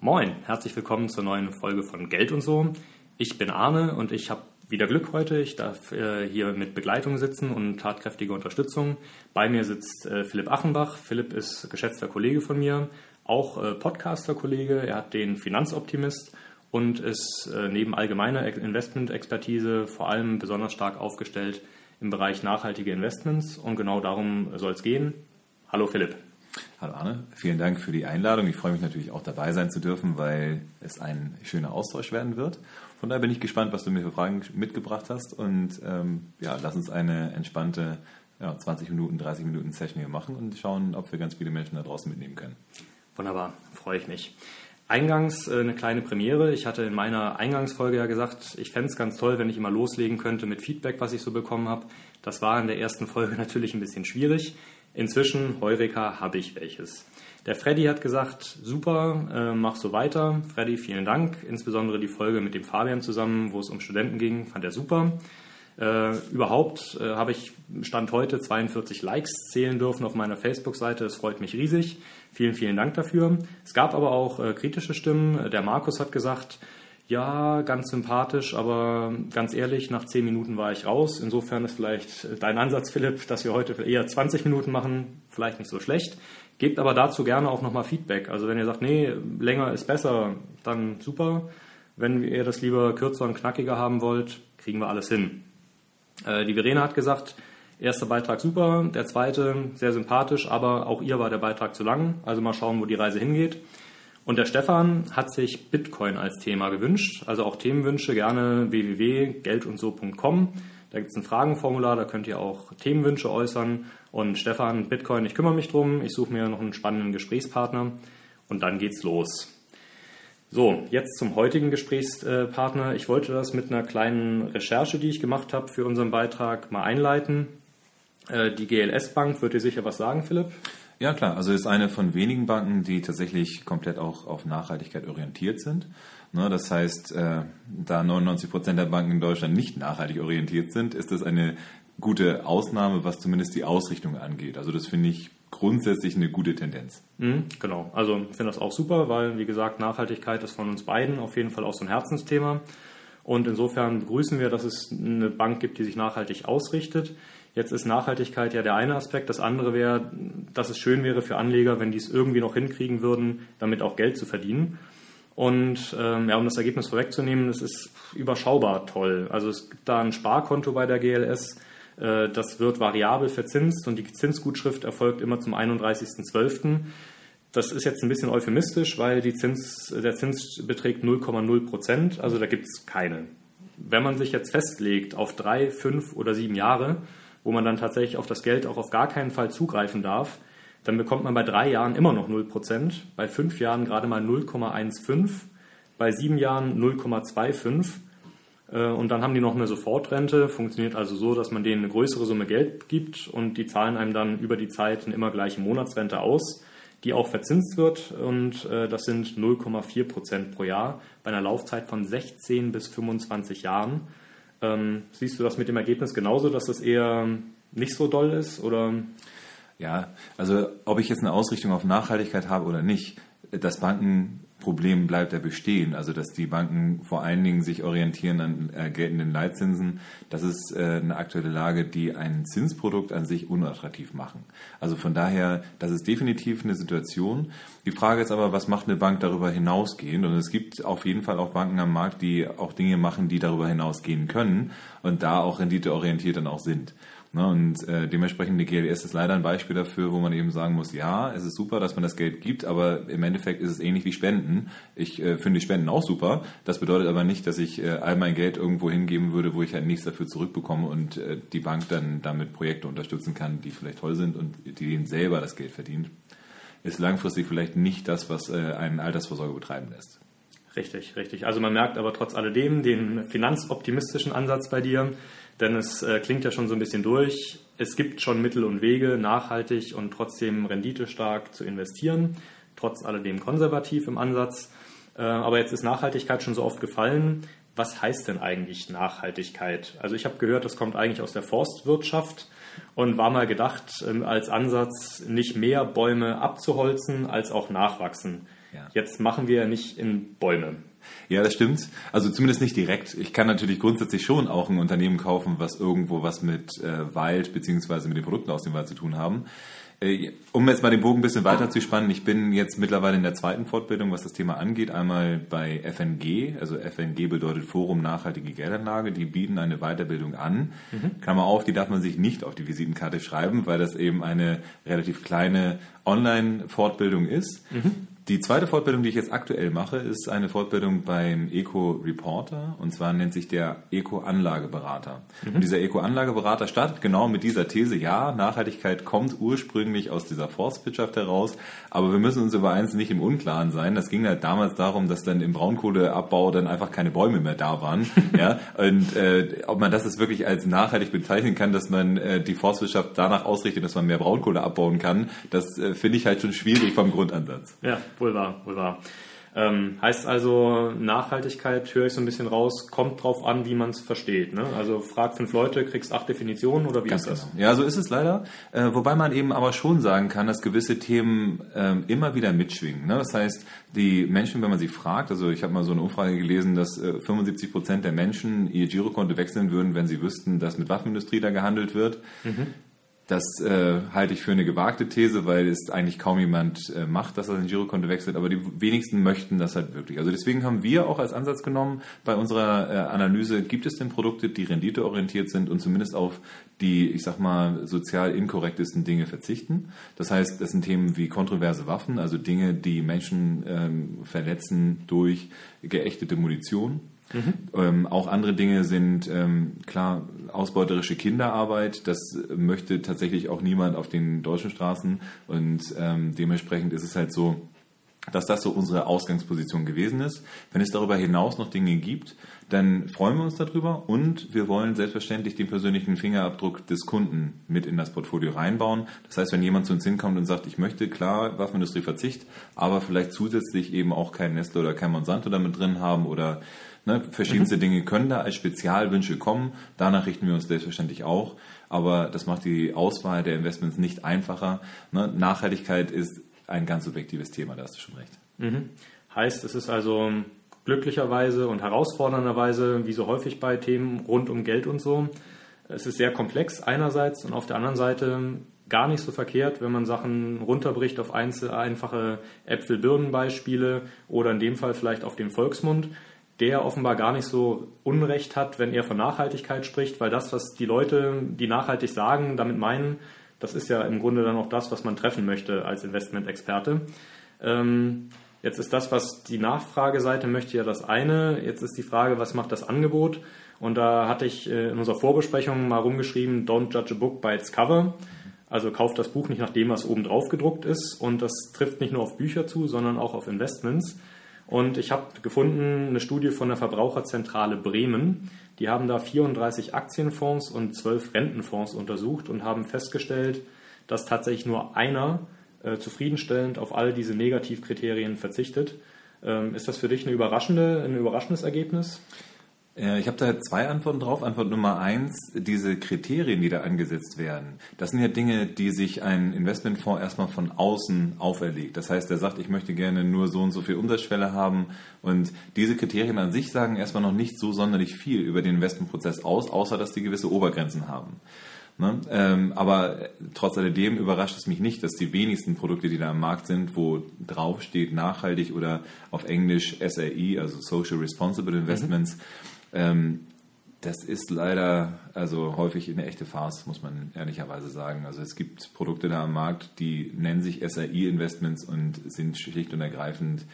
Moin, herzlich willkommen zur neuen Folge von Geld und so. Ich bin Arne und ich habe wieder Glück heute. Ich darf äh, hier mit Begleitung sitzen und tatkräftige Unterstützung. Bei mir sitzt äh, Philipp Achenbach. Philipp ist geschätzter Kollege von mir, auch äh, Podcaster-Kollege. Er hat den Finanzoptimist und ist äh, neben allgemeiner Investment-Expertise vor allem besonders stark aufgestellt im Bereich nachhaltige Investments. Und genau darum soll es gehen. Hallo Philipp. Hallo Arne, vielen Dank für die Einladung. Ich freue mich natürlich auch dabei sein zu dürfen, weil es ein schöner Austausch werden wird. Von daher bin ich gespannt, was du mir für Fragen mitgebracht hast und ähm, ja, lass uns eine entspannte ja, 20 Minuten, 30 Minuten Session hier machen und schauen, ob wir ganz viele Menschen da draußen mitnehmen können. Wunderbar, freue ich mich. Eingangs äh, eine kleine Premiere. Ich hatte in meiner Eingangsfolge ja gesagt, ich fände es ganz toll, wenn ich immer loslegen könnte mit Feedback, was ich so bekommen habe. Das war in der ersten Folge natürlich ein bisschen schwierig. Inzwischen, Heureka, habe ich welches. Der Freddy hat gesagt, super, äh, mach so weiter. Freddy, vielen Dank. Insbesondere die Folge mit dem Fabian zusammen, wo es um Studenten ging, fand er super. Äh, überhaupt äh, habe ich Stand heute 42 Likes zählen dürfen auf meiner Facebook-Seite. Das freut mich riesig. Vielen, vielen Dank dafür. Es gab aber auch äh, kritische Stimmen. Der Markus hat gesagt, ja, ganz sympathisch, aber ganz ehrlich, nach 10 Minuten war ich raus. Insofern ist vielleicht dein Ansatz, Philipp, dass wir heute eher 20 Minuten machen, vielleicht nicht so schlecht. Gebt aber dazu gerne auch nochmal Feedback. Also wenn ihr sagt, nee, länger ist besser, dann super. Wenn ihr das lieber kürzer und knackiger haben wollt, kriegen wir alles hin. Äh, die Verena hat gesagt, erster Beitrag super, der zweite sehr sympathisch, aber auch ihr war der Beitrag zu lang. Also mal schauen, wo die Reise hingeht. Und der Stefan hat sich Bitcoin als Thema gewünscht. Also auch Themenwünsche gerne www.geldundso.com. Da gibt es ein Fragenformular, da könnt ihr auch Themenwünsche äußern. Und Stefan, Bitcoin, ich kümmere mich drum. Ich suche mir noch einen spannenden Gesprächspartner. Und dann geht's los. So, jetzt zum heutigen Gesprächspartner. Ich wollte das mit einer kleinen Recherche, die ich gemacht habe für unseren Beitrag, mal einleiten. Äh, die GLS Bank wird dir sicher was sagen, Philipp? Ja, klar. Also ist eine von wenigen Banken, die tatsächlich komplett auch auf Nachhaltigkeit orientiert sind. Ne, das heißt, äh, da 99 Prozent der Banken in Deutschland nicht nachhaltig orientiert sind, ist das eine gute Ausnahme, was zumindest die Ausrichtung angeht. Also das finde ich grundsätzlich eine gute Tendenz. Mhm, genau, also ich finde das auch super, weil wie gesagt, Nachhaltigkeit ist von uns beiden auf jeden Fall auch so ein Herzensthema. Und insofern begrüßen wir, dass es eine Bank gibt, die sich nachhaltig ausrichtet. Jetzt ist Nachhaltigkeit ja der eine Aspekt. Das andere wäre, dass es schön wäre für Anleger, wenn die es irgendwie noch hinkriegen würden, damit auch Geld zu verdienen. Und ähm, ja, um das Ergebnis vorwegzunehmen, es ist überschaubar toll. Also es gibt da ein Sparkonto bei der GLS, äh, das wird variabel verzinst und die Zinsgutschrift erfolgt immer zum 31.12. Das ist jetzt ein bisschen euphemistisch, weil die Zins, der Zins beträgt 0,0 Prozent, also da gibt es keine. Wenn man sich jetzt festlegt auf drei, fünf oder sieben Jahre, wo man dann tatsächlich auf das Geld auch auf gar keinen Fall zugreifen darf, dann bekommt man bei drei Jahren immer noch 0 Prozent, bei fünf Jahren gerade mal 0,15, bei sieben Jahren 0,25 äh, und dann haben die noch eine Sofortrente, funktioniert also so, dass man denen eine größere Summe Geld gibt und die zahlen einem dann über die Zeit eine immer gleiche Monatsrente aus, die auch verzinst wird und äh, das sind 0,4 Prozent pro Jahr bei einer Laufzeit von 16 bis 25 Jahren. Ähm, siehst du das mit dem Ergebnis genauso, dass das eher nicht so doll ist oder? Ja, also ob ich jetzt eine Ausrichtung auf Nachhaltigkeit habe oder nicht, dass Banken Problem bleibt ja bestehen. Also dass die Banken vor allen Dingen sich orientieren an äh, geltenden Leitzinsen. Das ist äh, eine aktuelle Lage, die ein Zinsprodukt an sich unattraktiv machen. Also von daher, das ist definitiv eine Situation. Die Frage ist aber, was macht eine Bank darüber hinausgehend? Und es gibt auf jeden Fall auch Banken am Markt, die auch Dinge machen, die darüber hinausgehen können und da auch renditeorientiert dann auch sind. Ne? Und äh, dementsprechend die GLS ist leider ein Beispiel dafür, wo man eben sagen muss, ja, es ist super, dass man das Geld gibt, aber im Endeffekt ist es ähnlich wie Spenden. Ich äh, finde Spenden auch super. Das bedeutet aber nicht, dass ich äh, all mein Geld irgendwo hingeben würde, wo ich halt nichts dafür zurückbekomme und äh, die Bank dann damit Projekte unterstützen kann, die vielleicht toll sind und die denen selber das Geld verdient. Ist langfristig vielleicht nicht das, was äh, einen Altersvorsorge betreiben lässt. Richtig, richtig. Also man merkt aber trotz alledem den finanzoptimistischen Ansatz bei dir. Denn es äh, klingt ja schon so ein bisschen durch. Es gibt schon Mittel und Wege, nachhaltig und trotzdem renditestark zu investieren, trotz alledem konservativ im Ansatz. Äh, aber jetzt ist Nachhaltigkeit schon so oft gefallen. was heißt denn eigentlich Nachhaltigkeit? Also ich habe gehört, das kommt eigentlich aus der Forstwirtschaft und war mal gedacht ähm, als Ansatz, nicht mehr Bäume abzuholzen, als auch nachwachsen. Ja. Jetzt machen wir nicht in Bäume. Ja, das stimmt. Also zumindest nicht direkt. Ich kann natürlich grundsätzlich schon auch ein Unternehmen kaufen, was irgendwo was mit äh, Wald beziehungsweise mit den Produkten aus dem Wald zu tun haben. Äh, um jetzt mal den Bogen ein bisschen weiter zu spannen, ich bin jetzt mittlerweile in der zweiten Fortbildung, was das Thema angeht. Einmal bei FNG, also FNG bedeutet Forum Nachhaltige Geldanlage. Die bieten eine Weiterbildung an. Mhm. Klammer auf, die darf man sich nicht auf die Visitenkarte schreiben, weil das eben eine relativ kleine Online-Fortbildung ist. Mhm. Die zweite Fortbildung, die ich jetzt aktuell mache, ist eine Fortbildung beim Eco-Reporter und zwar nennt sich der Eco-Anlageberater. Mhm. Und dieser Eco-Anlageberater startet genau mit dieser These, ja, Nachhaltigkeit kommt ursprünglich aus dieser Forstwirtschaft heraus, aber wir müssen uns über eins nicht im Unklaren sein. Das ging halt damals darum, dass dann im Braunkohleabbau dann einfach keine Bäume mehr da waren. ja? Und äh, ob man das jetzt wirklich als nachhaltig bezeichnen kann, dass man äh, die Forstwirtschaft danach ausrichtet, dass man mehr Braunkohle abbauen kann, das äh, finde ich halt schon schwierig vom Grundansatz. Ja wohl wahr, wohl wahr. Ähm, heißt also, Nachhaltigkeit, höre ich so ein bisschen raus, kommt drauf an, wie man es versteht. Ne? Also frag fünf Leute, kriegst acht Definitionen oder wie Ganz ist das? Genau. Ja, so ist es leider. Äh, wobei man eben aber schon sagen kann, dass gewisse Themen äh, immer wieder mitschwingen. Ne? Das heißt, die Menschen, wenn man sie fragt, also ich habe mal so eine Umfrage gelesen, dass äh, 75 Prozent der Menschen ihr Girokonto wechseln würden, wenn sie wüssten, dass mit Waffenindustrie da gehandelt wird. Mhm. Das äh, halte ich für eine gewagte These, weil es eigentlich kaum jemand äh, macht, dass er sein Girokonto wechselt, aber die wenigsten möchten das halt wirklich. Also deswegen haben wir auch als Ansatz genommen bei unserer äh, Analyse, gibt es denn Produkte, die renditeorientiert sind und zumindest auf die, ich sag mal, sozial inkorrektesten Dinge verzichten. Das heißt, das sind Themen wie kontroverse Waffen, also Dinge, die Menschen ähm, verletzen durch geächtete Munition Mhm. Ähm, auch andere Dinge sind ähm, klar ausbeuterische Kinderarbeit. Das möchte tatsächlich auch niemand auf den deutschen Straßen und ähm, dementsprechend ist es halt so, dass das so unsere Ausgangsposition gewesen ist. Wenn es darüber hinaus noch Dinge gibt, dann freuen wir uns darüber und wir wollen selbstverständlich den persönlichen Fingerabdruck des Kunden mit in das Portfolio reinbauen. Das heißt, wenn jemand zu uns hinkommt und sagt, ich möchte klar Waffenindustrie Verzicht, aber vielleicht zusätzlich eben auch kein Nestle oder kein Monsanto damit drin haben oder Ne, verschiedenste mhm. Dinge können da als Spezialwünsche kommen. Danach richten wir uns selbstverständlich auch. Aber das macht die Auswahl der Investments nicht einfacher. Ne, Nachhaltigkeit ist ein ganz subjektives Thema, da hast du schon recht. Mhm. Heißt, es ist also glücklicherweise und herausfordernderweise, wie so häufig bei Themen rund um Geld und so, es ist sehr komplex einerseits und auf der anderen Seite gar nicht so verkehrt, wenn man Sachen runterbricht auf einfache Äpfel-Birnen-Beispiele oder in dem Fall vielleicht auf den Volksmund der offenbar gar nicht so Unrecht hat, wenn er von Nachhaltigkeit spricht, weil das, was die Leute, die nachhaltig sagen, damit meinen, das ist ja im Grunde dann auch das, was man treffen möchte als Investmentexperte. Ähm, jetzt ist das, was die Nachfrageseite möchte, ja das eine. Jetzt ist die Frage, was macht das Angebot? Und da hatte ich äh, in unserer Vorbesprechung mal rumgeschrieben, don't judge a book by its cover. Also kauft das Buch nicht nach dem, was oben drauf gedruckt ist. Und das trifft nicht nur auf Bücher zu, sondern auch auf Investments. Und ich habe gefunden eine Studie von der Verbraucherzentrale Bremen. Die haben da 34 Aktienfonds und 12 Rentenfonds untersucht und haben festgestellt, dass tatsächlich nur einer äh, zufriedenstellend auf all diese Negativkriterien verzichtet. Ähm, ist das für dich eine überraschende, ein überraschendes Ergebnis? Ich habe da zwei Antworten drauf. Antwort Nummer eins, diese Kriterien, die da angesetzt werden, das sind ja Dinge, die sich ein Investmentfonds erstmal von außen auferlegt. Das heißt, er sagt, ich möchte gerne nur so und so viel Umsatzschwelle haben. Und diese Kriterien an sich sagen erstmal noch nicht so sonderlich viel über den Investmentprozess aus, außer dass die gewisse Obergrenzen haben. Ne? Ähm, aber trotz alledem überrascht es mich nicht, dass die wenigsten Produkte, die da am Markt sind, wo drauf steht nachhaltig oder auf Englisch SRE, also Social Responsible Investments, mhm ähm, das ist leider also häufig eine echte Farce, muss man ehrlicherweise sagen. Also es gibt Produkte da am Markt, die nennen sich SRI-Investments und sind schlicht und ergreifend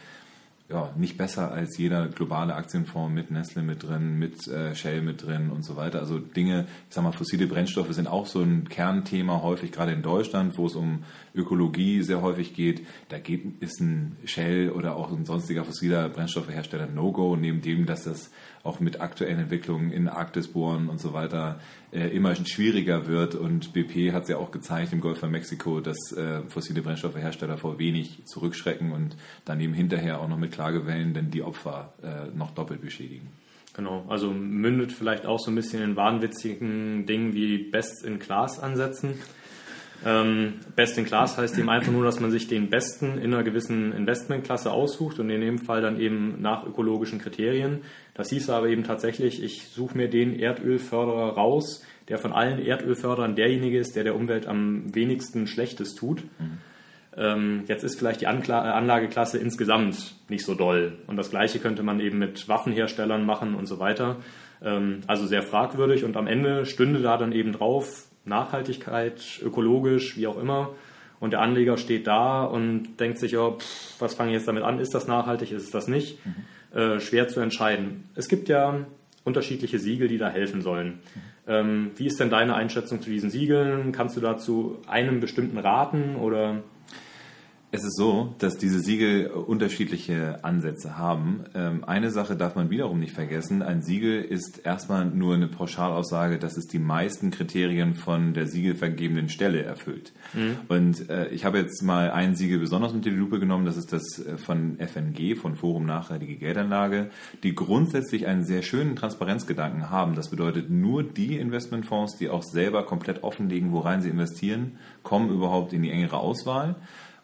ja, nicht besser als jeder globale Aktienfonds mit Nestle mit drin, mit äh, Shell mit drin und so weiter. Also Dinge, ich sag mal, fossile Brennstoffe sind auch so ein Kernthema häufig, gerade in Deutschland, wo es um Ökologie sehr häufig geht. Da geht, ist ein Shell oder auch ein sonstiger fossiler Brennstoffhersteller No-Go, neben dem, dass das auch mit aktuellen Entwicklungen in Arktisbohren und so weiter äh, immer schwieriger wird. Und BP hat es ja auch gezeigt im Golf von Mexiko, dass äh, fossile Brennstoffhersteller vor wenig zurückschrecken und dann eben hinterher auch noch mit Klagewellen denn die Opfer äh, noch doppelt beschädigen. Genau, also mündet vielleicht auch so ein bisschen in wahnwitzigen Dingen wie Best in Class ansetzen. Ähm, Best in Class heißt eben einfach nur, dass man sich den Besten in einer gewissen Investmentklasse aussucht und in dem Fall dann eben nach ökologischen Kriterien. Das hieß aber eben tatsächlich, ich suche mir den Erdölförderer raus, der von allen Erdölförderern derjenige ist, der der Umwelt am wenigsten Schlechtes tut. Mhm. Ähm, jetzt ist vielleicht die äh, Anlageklasse insgesamt nicht so doll. Und das Gleiche könnte man eben mit Waffenherstellern machen und so weiter. Ähm, also sehr fragwürdig. Und am Ende stünde da dann eben drauf, Nachhaltigkeit, ökologisch, wie auch immer. Und der Anleger steht da und denkt sich, oh, pff, was fange ich jetzt damit an? Ist das nachhaltig? Ist es das nicht? Mhm. Äh, schwer zu entscheiden. Es gibt ja unterschiedliche Siegel, die da helfen sollen. Mhm. Ähm, wie ist denn deine Einschätzung zu diesen Siegeln? Kannst du dazu einem bestimmten raten oder es ist so, dass diese Siegel unterschiedliche Ansätze haben. Ähm, eine Sache darf man wiederum nicht vergessen. Ein Siegel ist erstmal nur eine Pauschalaussage, dass es die meisten Kriterien von der siegelvergebenen Stelle erfüllt. Mhm. Und äh, ich habe jetzt mal ein Siegel besonders unter die Lupe genommen. Das ist das äh, von FNG, von Forum Nachhaltige Geldanlage, die grundsätzlich einen sehr schönen Transparenzgedanken haben. Das bedeutet, nur die Investmentfonds, die auch selber komplett offenlegen, worein sie investieren, kommen überhaupt in die engere Auswahl.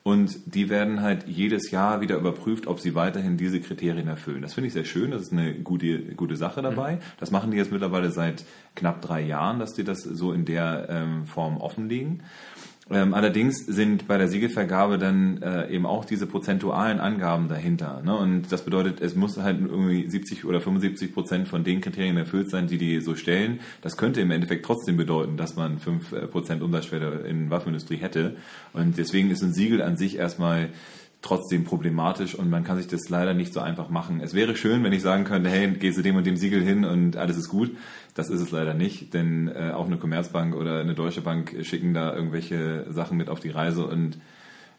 Und die werden halt jedes Jahr wieder überprüft, ob sie weiterhin diese Kriterien erfüllen. Das finde ich sehr schön, das ist eine gute, gute Sache dabei. Mhm. Das machen die jetzt mittlerweile seit knapp drei Jahren, dass die das so in der ähm, Form offenlegen. Ähm, allerdings sind bei der Siegelvergabe dann äh, eben auch diese prozentualen Angaben dahinter. Ne? Und das bedeutet, es muss halt irgendwie 70 oder 75 Prozent von den Kriterien erfüllt sein, die die so stellen. Das könnte im Endeffekt trotzdem bedeuten, dass man 5 äh, Prozent Umsatzschwelle in Waffenindustrie hätte. Und deswegen ist ein Siegel an sich erstmal trotzdem problematisch und man kann sich das leider nicht so einfach machen. Es wäre schön, wenn ich sagen könnte, hey, geh zu dem und dem Siegel hin und alles ist gut. Das ist es leider nicht, denn äh, auch eine Commerzbank oder eine Deutsche Bank schicken da irgendwelche Sachen mit auf die Reise und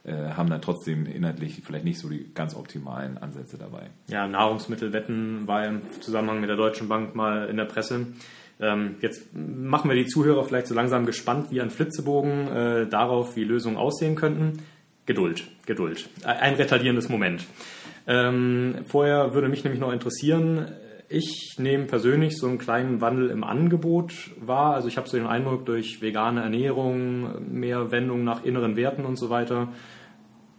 äh, haben dann trotzdem inhaltlich vielleicht nicht so die ganz optimalen Ansätze dabei. Ja, Nahrungsmittelwetten war im Zusammenhang mit der Deutschen Bank mal in der Presse. Ähm, jetzt machen wir die Zuhörer vielleicht so langsam gespannt wie ein Flitzebogen äh, darauf, wie Lösungen aussehen könnten. Geduld, Geduld. Ein retardierendes Moment. Ähm, vorher würde mich nämlich noch interessieren, ich nehme persönlich so einen kleinen Wandel im Angebot wahr. Also ich habe so den Eindruck, durch vegane Ernährung, mehr Wendung nach inneren Werten und so weiter,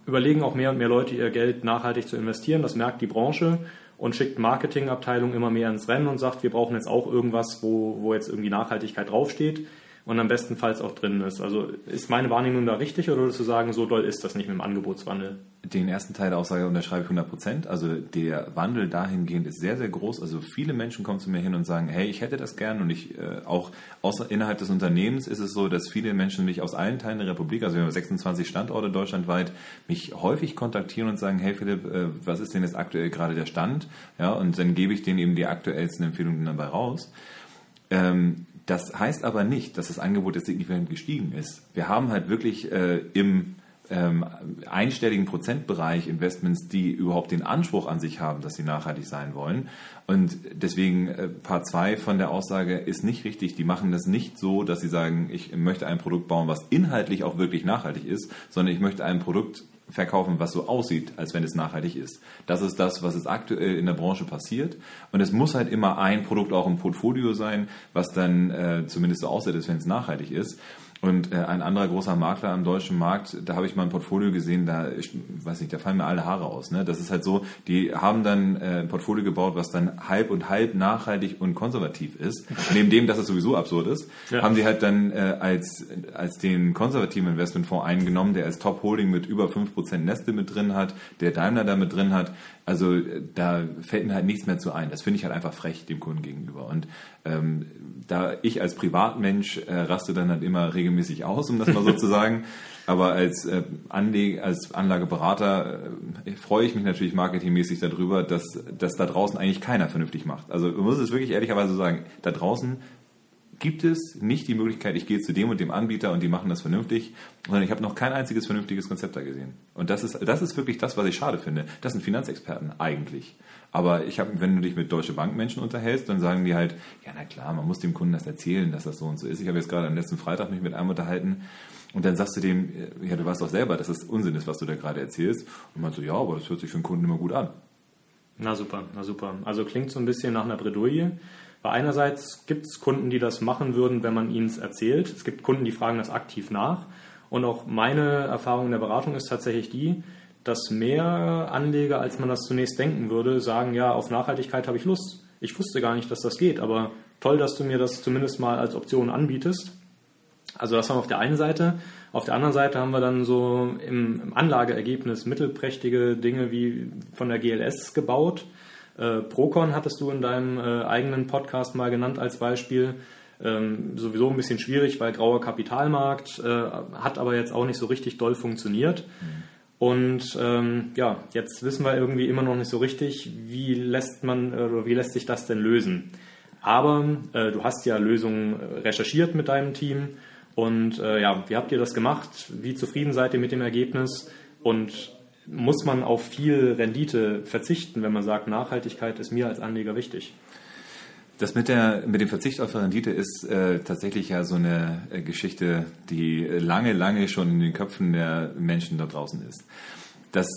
überlegen auch mehr und mehr Leute, ihr Geld nachhaltig zu investieren. Das merkt die Branche und schickt Marketingabteilung immer mehr ins Rennen und sagt, wir brauchen jetzt auch irgendwas, wo, wo jetzt irgendwie Nachhaltigkeit draufsteht und am bestenfalls auch drin ist. Also ist meine Wahrnehmung da richtig oder würdest du sagen, so doll ist das nicht mit dem Angebotswandel? Den ersten Teil der Aussage unterschreibe ich 100 Prozent. Also der Wandel dahingehend ist sehr, sehr groß. Also viele Menschen kommen zu mir hin und sagen, hey, ich hätte das gern und ich äh, auch außer, innerhalb des Unternehmens ist es so, dass viele Menschen mich aus allen Teilen der Republik, also wir haben 26 Standorte deutschlandweit, mich häufig kontaktieren und sagen, hey Philipp, äh, was ist denn jetzt aktuell gerade der Stand? Ja, und dann gebe ich denen eben die aktuellsten Empfehlungen dabei raus. Ähm, das heißt aber nicht, dass das Angebot jetzt signifikant gestiegen ist. Wir haben halt wirklich äh, im ähm, einstelligen Prozentbereich Investments, die überhaupt den Anspruch an sich haben, dass sie nachhaltig sein wollen. Und deswegen äh, Part 2 von der Aussage ist nicht richtig. Die machen das nicht so, dass sie sagen, ich möchte ein Produkt bauen, was inhaltlich auch wirklich nachhaltig ist, sondern ich möchte ein Produkt verkaufen, was so aussieht, als wenn es nachhaltig ist. Das ist das, was es aktuell in der Branche passiert. Und es muss halt immer ein Produkt auch im Portfolio sein, was dann äh, zumindest so aussieht, als wenn es nachhaltig ist. Und äh, ein anderer großer Makler am deutschen Markt, da habe ich mal ein Portfolio gesehen, da ich weiß nicht, da fallen mir alle Haare aus. Ne? Das ist halt so, die haben dann äh, ein Portfolio gebaut, was dann halb und halb nachhaltig und konservativ ist. Neben dem, dass es sowieso absurd ist, ja. haben sie halt dann äh, als, als den konservativen Investmentfonds eingenommen, der als Top Holding mit über 5% Neste mit drin hat, der Daimler da mit drin hat. Also da fällt mir halt nichts mehr zu ein. Das finde ich halt einfach frech dem Kunden gegenüber. Und ähm, da ich als Privatmensch äh, raste dann halt immer regelmäßig aus, um das mal so zu sagen. Aber als, äh, Anleg als Anlageberater äh, freue ich mich natürlich marketingmäßig darüber, dass, dass da draußen eigentlich keiner vernünftig macht. Also man muss es wirklich ehrlicherweise sagen, da draußen gibt es nicht die Möglichkeit, ich gehe zu dem und dem Anbieter und die machen das vernünftig, sondern ich habe noch kein einziges vernünftiges Konzept da gesehen. Und das ist, das ist wirklich das, was ich schade finde. Das sind Finanzexperten eigentlich. Aber ich habe, wenn du dich mit Deutsche Bankmenschen unterhältst, dann sagen die halt, ja na klar, man muss dem Kunden das erzählen, dass das so und so ist. Ich habe jetzt gerade am letzten Freitag mich mit einem unterhalten und dann sagst du dem, ja du weißt doch selber, dass das Unsinn ist, was du da gerade erzählst. Und man so, ja, aber das hört sich für den Kunden immer gut an. Na super, na super. Also klingt so ein bisschen nach einer Bredouille. Weil einerseits gibt es Kunden, die das machen würden, wenn man ihnen es erzählt. Es gibt Kunden, die fragen das aktiv nach. Und auch meine Erfahrung in der Beratung ist tatsächlich die, dass mehr Anleger, als man das zunächst denken würde, sagen, ja, auf Nachhaltigkeit habe ich Lust. Ich wusste gar nicht, dass das geht, aber toll, dass du mir das zumindest mal als Option anbietest. Also das haben wir auf der einen Seite. Auf der anderen Seite haben wir dann so im, Anlageergebnis mittelprächtige Dinge wie von der GLS gebaut. Äh, Procon hattest du in deinem äh, eigenen Podcast mal genannt als Beispiel. Ähm, sowieso ein bisschen schwierig, weil grauer Kapitalmarkt, äh, hat aber jetzt auch nicht so richtig doll funktioniert. Mhm. Und ähm, ja, jetzt wissen wir irgendwie immer noch nicht so richtig, wie lässt man oder wie lässt sich das denn lösen. Aber äh, du hast ja Lösungen äh, recherchiert mit deinem Team und äh, ja, wie habt ihr das gemacht? Wie zufrieden seid ihr mit dem Ergebnis? Und muss man auf viel Rendite verzichten, wenn man sagt, Nachhaltigkeit ist mir als Anleger wichtig? Das mit, der, mit dem Verzicht auf Rendite ist äh, tatsächlich ja so eine äh, Geschichte, die lange, lange schon in den Köpfen der Menschen da draußen ist. Das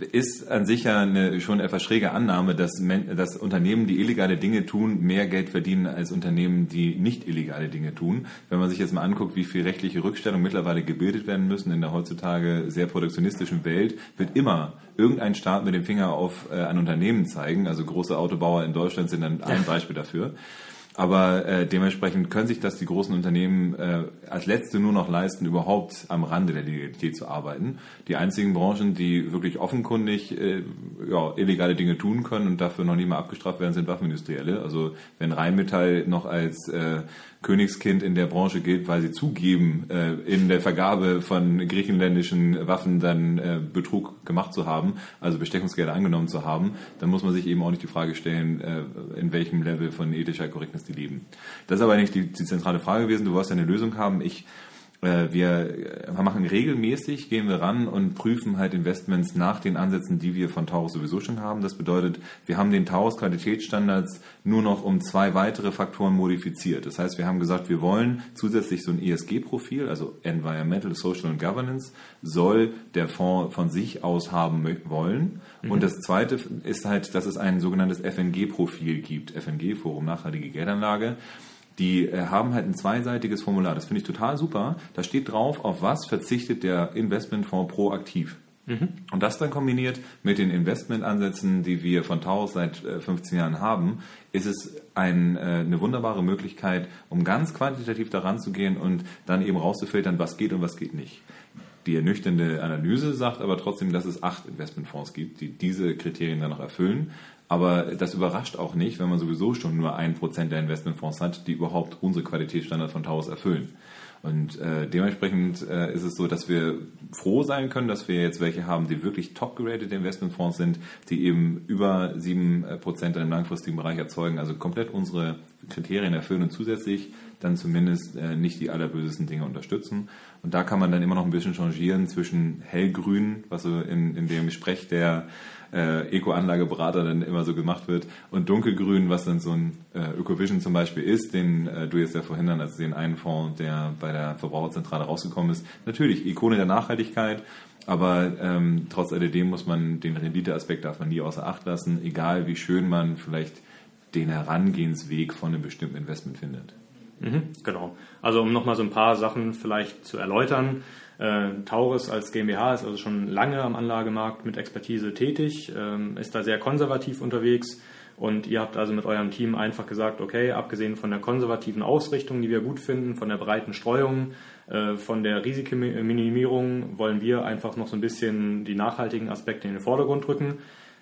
ist an sich ja eine schon etwas schräge Annahme, dass, dass, Unternehmen, die illegale Dinge tun, mehr Geld verdienen als Unternehmen, die nicht illegale Dinge tun. Wenn man sich jetzt mal anguckt, wie viel rechtliche Rückstellungen mittlerweile gebildet werden müssen in der heutzutage sehr protektionistischen Welt, wird immer irgendein Staat mit dem Finger auf äh, ein Unternehmen zeigen. Also große Autobauer in Deutschland sind dann ein Beispiel dafür. Aber äh, dementsprechend können sich das die großen Unternehmen äh, als letzte nur noch leisten, überhaupt am Rande der Legalität zu arbeiten. Die einzigen Branchen, die wirklich offenkundig äh, ja, illegale Dinge tun können und dafür noch nie mal abgestraft werden, sind Waffenindustrielle. Also wenn Rheinmetall noch als äh, Königskind in der Branche gilt, weil sie zugeben, äh, in der Vergabe von griechenländischen Waffen dann äh, Betrug gemacht zu haben, also Bestechungsgelder angenommen zu haben, dann muss man sich eben auch nicht die Frage stellen, äh, in welchem Level von ethischer Korrektness die leben. Das ist aber nicht die, die zentrale Frage gewesen. Du wolltest eine Lösung haben. Ich wir machen regelmäßig, gehen wir ran und prüfen halt Investments nach den Ansätzen, die wir von Taurus sowieso schon haben. Das bedeutet, wir haben den Taurus Qualitätsstandards nur noch um zwei weitere Faktoren modifiziert. Das heißt, wir haben gesagt, wir wollen zusätzlich so ein ESG-Profil, also Environmental, Social and Governance, soll der Fonds von sich aus haben wollen. Mhm. Und das zweite ist halt, dass es ein sogenanntes FNG-Profil gibt. FNG, Forum Nachhaltige Geldanlage. Die äh, haben halt ein zweiseitiges Formular. Das finde ich total super. Da steht drauf, auf was verzichtet der Investmentfonds proaktiv. Mhm. Und das dann kombiniert mit den Investmentansätzen, die wir von Taurus seit 15 äh, Jahren haben, ist es ein, äh, eine wunderbare Möglichkeit, um ganz quantitativ daran zu gehen und dann eben rauszufiltern, was geht und was geht nicht. Die ernüchternde Analyse sagt aber trotzdem, dass es acht Investmentfonds gibt, die diese Kriterien dann noch erfüllen. Aber das überrascht auch nicht, wenn man sowieso schon nur ein Prozent der Investmentfonds hat, die überhaupt unsere Qualitätsstandards von Taurus erfüllen. Und äh, dementsprechend äh, ist es so, dass wir froh sein können, dass wir jetzt welche haben, die wirklich top-geratete Investmentfonds sind, die eben über sieben äh, Prozent im langfristigen Bereich erzeugen, also komplett unsere Kriterien erfüllen und zusätzlich dann zumindest äh, nicht die allerbösesten Dinge unterstützen. Und da kann man dann immer noch ein bisschen changieren zwischen hellgrün, was so in, in dem Sprech der äh, Eco-Anlageberater dann immer so gemacht wird, und dunkelgrün, was dann so ein äh, Ökovision zum Beispiel ist, den äh, du jetzt ja vorhin dann als den einen Fonds, der bei der Verbraucherzentrale rausgekommen ist. Natürlich, Ikone der Nachhaltigkeit, aber ähm, trotz alledem muss man den Renditeaspekt darf man nie außer Acht lassen, egal wie schön man vielleicht den Herangehensweg von einem bestimmten Investment findet. Mhm, genau. Also um nochmal so ein paar Sachen vielleicht zu erläutern. Äh, Taurus als GmbH ist also schon lange am Anlagemarkt mit Expertise tätig, ähm, ist da sehr konservativ unterwegs und ihr habt also mit eurem Team einfach gesagt, okay, abgesehen von der konservativen Ausrichtung, die wir gut finden, von der breiten Streuung, äh, von der Risikominimierung, wollen wir einfach noch so ein bisschen die nachhaltigen Aspekte in den Vordergrund rücken.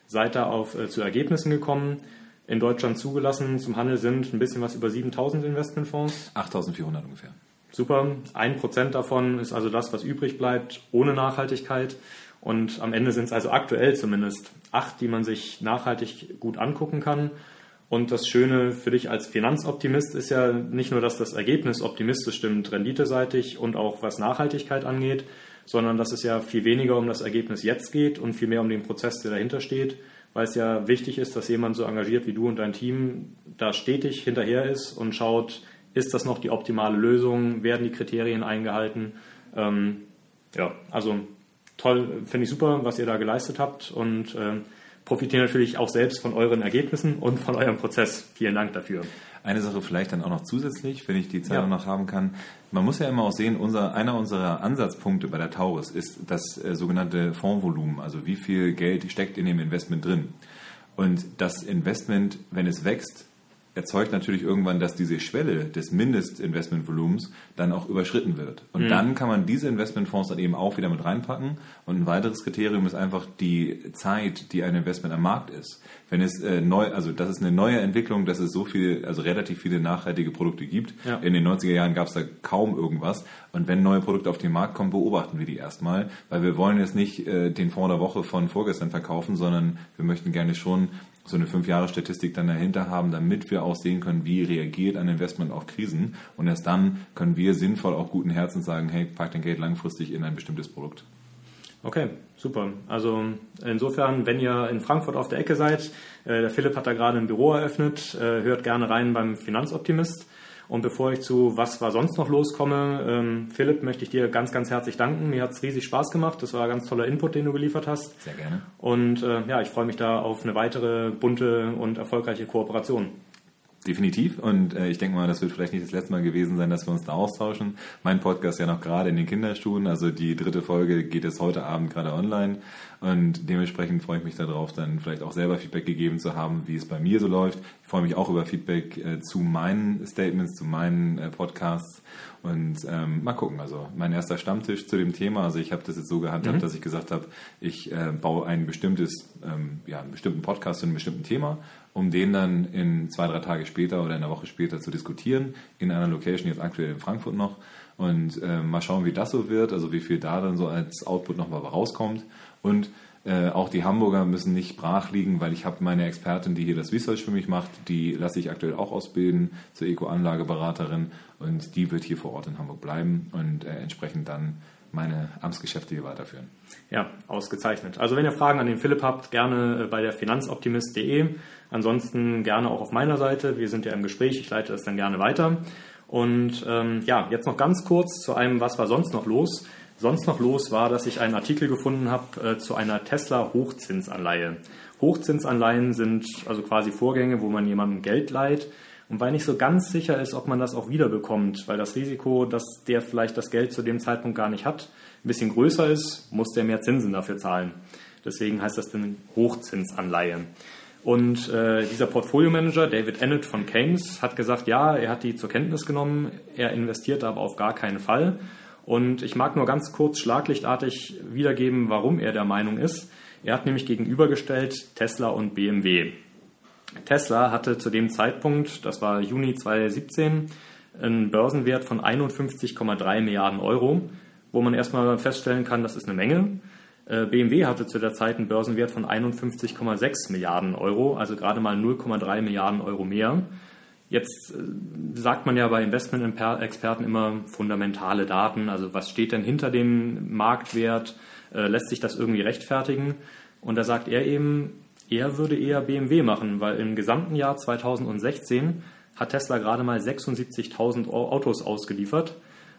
Seid da auf äh, zu Ergebnissen gekommen in Deutschland zugelassen zum Handel sind ein bisschen was über 7000 Investmentfonds. 8400 ungefähr. Super. Ein Prozent davon ist also das, was übrig bleibt, ohne Nachhaltigkeit. Und am Ende sind es also aktuell zumindest acht, die man sich nachhaltig gut angucken kann. Und das Schöne für dich als Finanzoptimist ist ja nicht nur, dass das Ergebnis optimistisch stimmt, renditeseitig und auch was Nachhaltigkeit angeht, sondern dass es ja viel weniger um das Ergebnis jetzt geht und viel mehr um den Prozess, der dahinter steht weil es ja wichtig ist, dass jemand so engagiert wie du und dein Team da stetig hinterher ist und schaut, ist das noch die optimale Lösung, werden die Kriterien eingehalten. Ähm, ja, also toll, finde ich super, was ihr da geleistet habt und äh, profitiere natürlich auch selbst von euren Ergebnissen und von eurem Prozess. Vielen Dank dafür. Eine Sache vielleicht dann auch noch zusätzlich, wenn ich die Zeit ja. noch haben kann. Man muss ja immer auch sehen, unser, einer unserer Ansatzpunkte bei der Taurus ist das äh, sogenannte Fondsvolumen, also wie viel Geld steckt in dem Investment drin. Und das Investment, wenn es wächst, erzeugt natürlich irgendwann, dass diese Schwelle des Mindestinvestmentvolumens dann auch überschritten wird. Und mhm. dann kann man diese Investmentfonds dann eben auch wieder mit reinpacken. Und ein weiteres Kriterium ist einfach die Zeit, die ein Investment am Markt ist. Wenn es äh, neu, also das ist eine neue Entwicklung, dass es so viel, also relativ viele nachhaltige Produkte gibt. Ja. In den 90er Jahren gab es da kaum irgendwas. Und wenn neue Produkte auf den Markt kommen, beobachten wir die erstmal, weil wir wollen jetzt nicht äh, den Fonds der Woche von vorgestern verkaufen, sondern wir möchten gerne schon so eine fünf Jahre Statistik dann dahinter haben, damit wir auch sehen können, wie reagiert ein Investment auf Krisen. Und erst dann können wir sinnvoll auch guten Herzens sagen, hey, pack dein Geld langfristig in ein bestimmtes Produkt. Okay, super. Also insofern, wenn ihr in Frankfurt auf der Ecke seid, äh, der Philipp hat da gerade ein Büro eröffnet, äh, hört gerne rein beim Finanzoptimist. Und bevor ich zu was war sonst noch loskomme, ähm, Philipp, möchte ich dir ganz, ganz herzlich danken. Mir hat es riesig Spaß gemacht. Das war ein ganz toller Input, den du geliefert hast. Sehr gerne. Und äh, ja, ich freue mich da auf eine weitere bunte und erfolgreiche Kooperation. Definitiv. Und äh, ich denke mal, das wird vielleicht nicht das letzte Mal gewesen sein, dass wir uns da austauschen. Mein Podcast ist ja noch gerade in den Kinderschuhen. Also die dritte Folge geht es heute Abend gerade online. Und dementsprechend freue ich mich darauf, dann vielleicht auch selber Feedback gegeben zu haben, wie es bei mir so läuft. Ich freue mich auch über Feedback äh, zu meinen Statements, zu meinen äh, Podcasts. Und ähm, mal gucken, also mein erster Stammtisch zu dem Thema, also ich habe das jetzt so gehandhabt, mhm. dass ich gesagt habe, ich äh, baue ein bestimmtes, ähm, ja, einen bestimmten Podcast zu einem bestimmten Thema, um den dann in zwei, drei Tage später oder in einer Woche später zu diskutieren, in einer Location, jetzt aktuell in Frankfurt noch. Und äh, mal schauen, wie das so wird, also wie viel da dann so als Output nochmal rauskommt. Und äh, auch die Hamburger müssen nicht brach liegen, weil ich habe meine Expertin, die hier das Research für mich macht, die lasse ich aktuell auch ausbilden zur Eco-Anlageberaterin und die wird hier vor Ort in Hamburg bleiben und äh, entsprechend dann meine Amtsgeschäfte hier weiterführen. Ja, ausgezeichnet. Also wenn ihr Fragen an den Philipp habt, gerne äh, bei der finanzoptimist.de. Ansonsten gerne auch auf meiner Seite. Wir sind ja im Gespräch. Ich leite das dann gerne weiter. Und ähm, ja, jetzt noch ganz kurz zu einem, was war sonst noch los? Sonst noch los war, dass ich einen Artikel gefunden habe äh, zu einer Tesla Hochzinsanleihe. Hochzinsanleihen sind also quasi Vorgänge, wo man jemandem Geld leiht und weil nicht so ganz sicher ist, ob man das auch wiederbekommt, weil das Risiko, dass der vielleicht das Geld zu dem Zeitpunkt gar nicht hat, ein bisschen größer ist, muss der mehr Zinsen dafür zahlen. Deswegen heißt das dann Hochzinsanleihe. Und äh, dieser Portfolio-Manager, David Ennett von Keynes, hat gesagt, ja, er hat die zur Kenntnis genommen, er investiert aber auf gar keinen Fall. Und ich mag nur ganz kurz schlaglichtartig wiedergeben, warum er der Meinung ist. Er hat nämlich gegenübergestellt Tesla und BMW. Tesla hatte zu dem Zeitpunkt, das war Juni 2017, einen Börsenwert von 51,3 Milliarden Euro, wo man erstmal feststellen kann, das ist eine Menge. Äh, BMW hatte zu der Zeit einen Börsenwert von 51,6 Milliarden Euro, also gerade mal 0,3 Milliarden Euro mehr. Jetzt äh, sagt man ja bei Investment-Experten immer fundamentale Daten, also was steht denn hinter dem Marktwert, äh, lässt sich das irgendwie rechtfertigen? Und da sagt er eben, er würde eher BMW machen, weil im gesamten Jahr 2016 hat Tesla gerade mal 76.000 Autos ausgeliefert.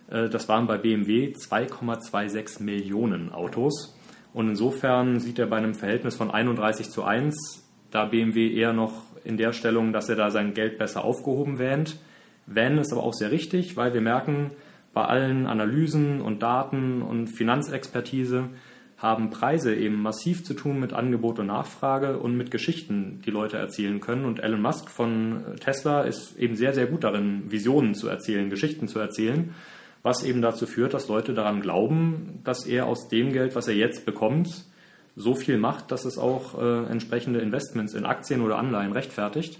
Äh, das waren bei BMW 2,26 Millionen Autos. Und insofern sieht er bei einem Verhältnis von 31 zu 1 da BMW eher noch in der Stellung, dass er da sein Geld besser aufgehoben wähnt. Wenn ist aber auch sehr richtig, weil wir merken, bei allen Analysen und Daten und Finanzexpertise haben Preise eben massiv zu tun mit Angebot und Nachfrage und mit Geschichten, die Leute erzählen können. Und Elon Musk von Tesla ist eben sehr, sehr gut darin, Visionen zu erzählen, Geschichten zu erzählen, was eben dazu führt, dass Leute daran glauben, dass er aus dem Geld, was er jetzt bekommt, so viel macht, dass es auch äh, entsprechende Investments in Aktien oder Anleihen rechtfertigt.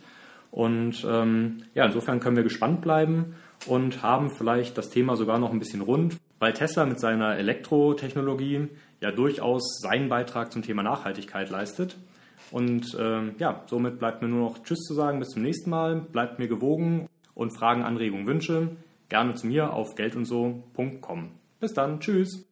Und ähm, ja, insofern können wir gespannt bleiben und haben vielleicht das Thema sogar noch ein bisschen rund, weil Tesla mit seiner Elektrotechnologie ja durchaus seinen Beitrag zum Thema Nachhaltigkeit leistet. Und ähm, ja, somit bleibt mir nur noch Tschüss zu sagen, bis zum nächsten Mal, bleibt mir gewogen und Fragen, Anregungen, Wünsche gerne zu mir auf geldundso.com. Bis dann, tschüss.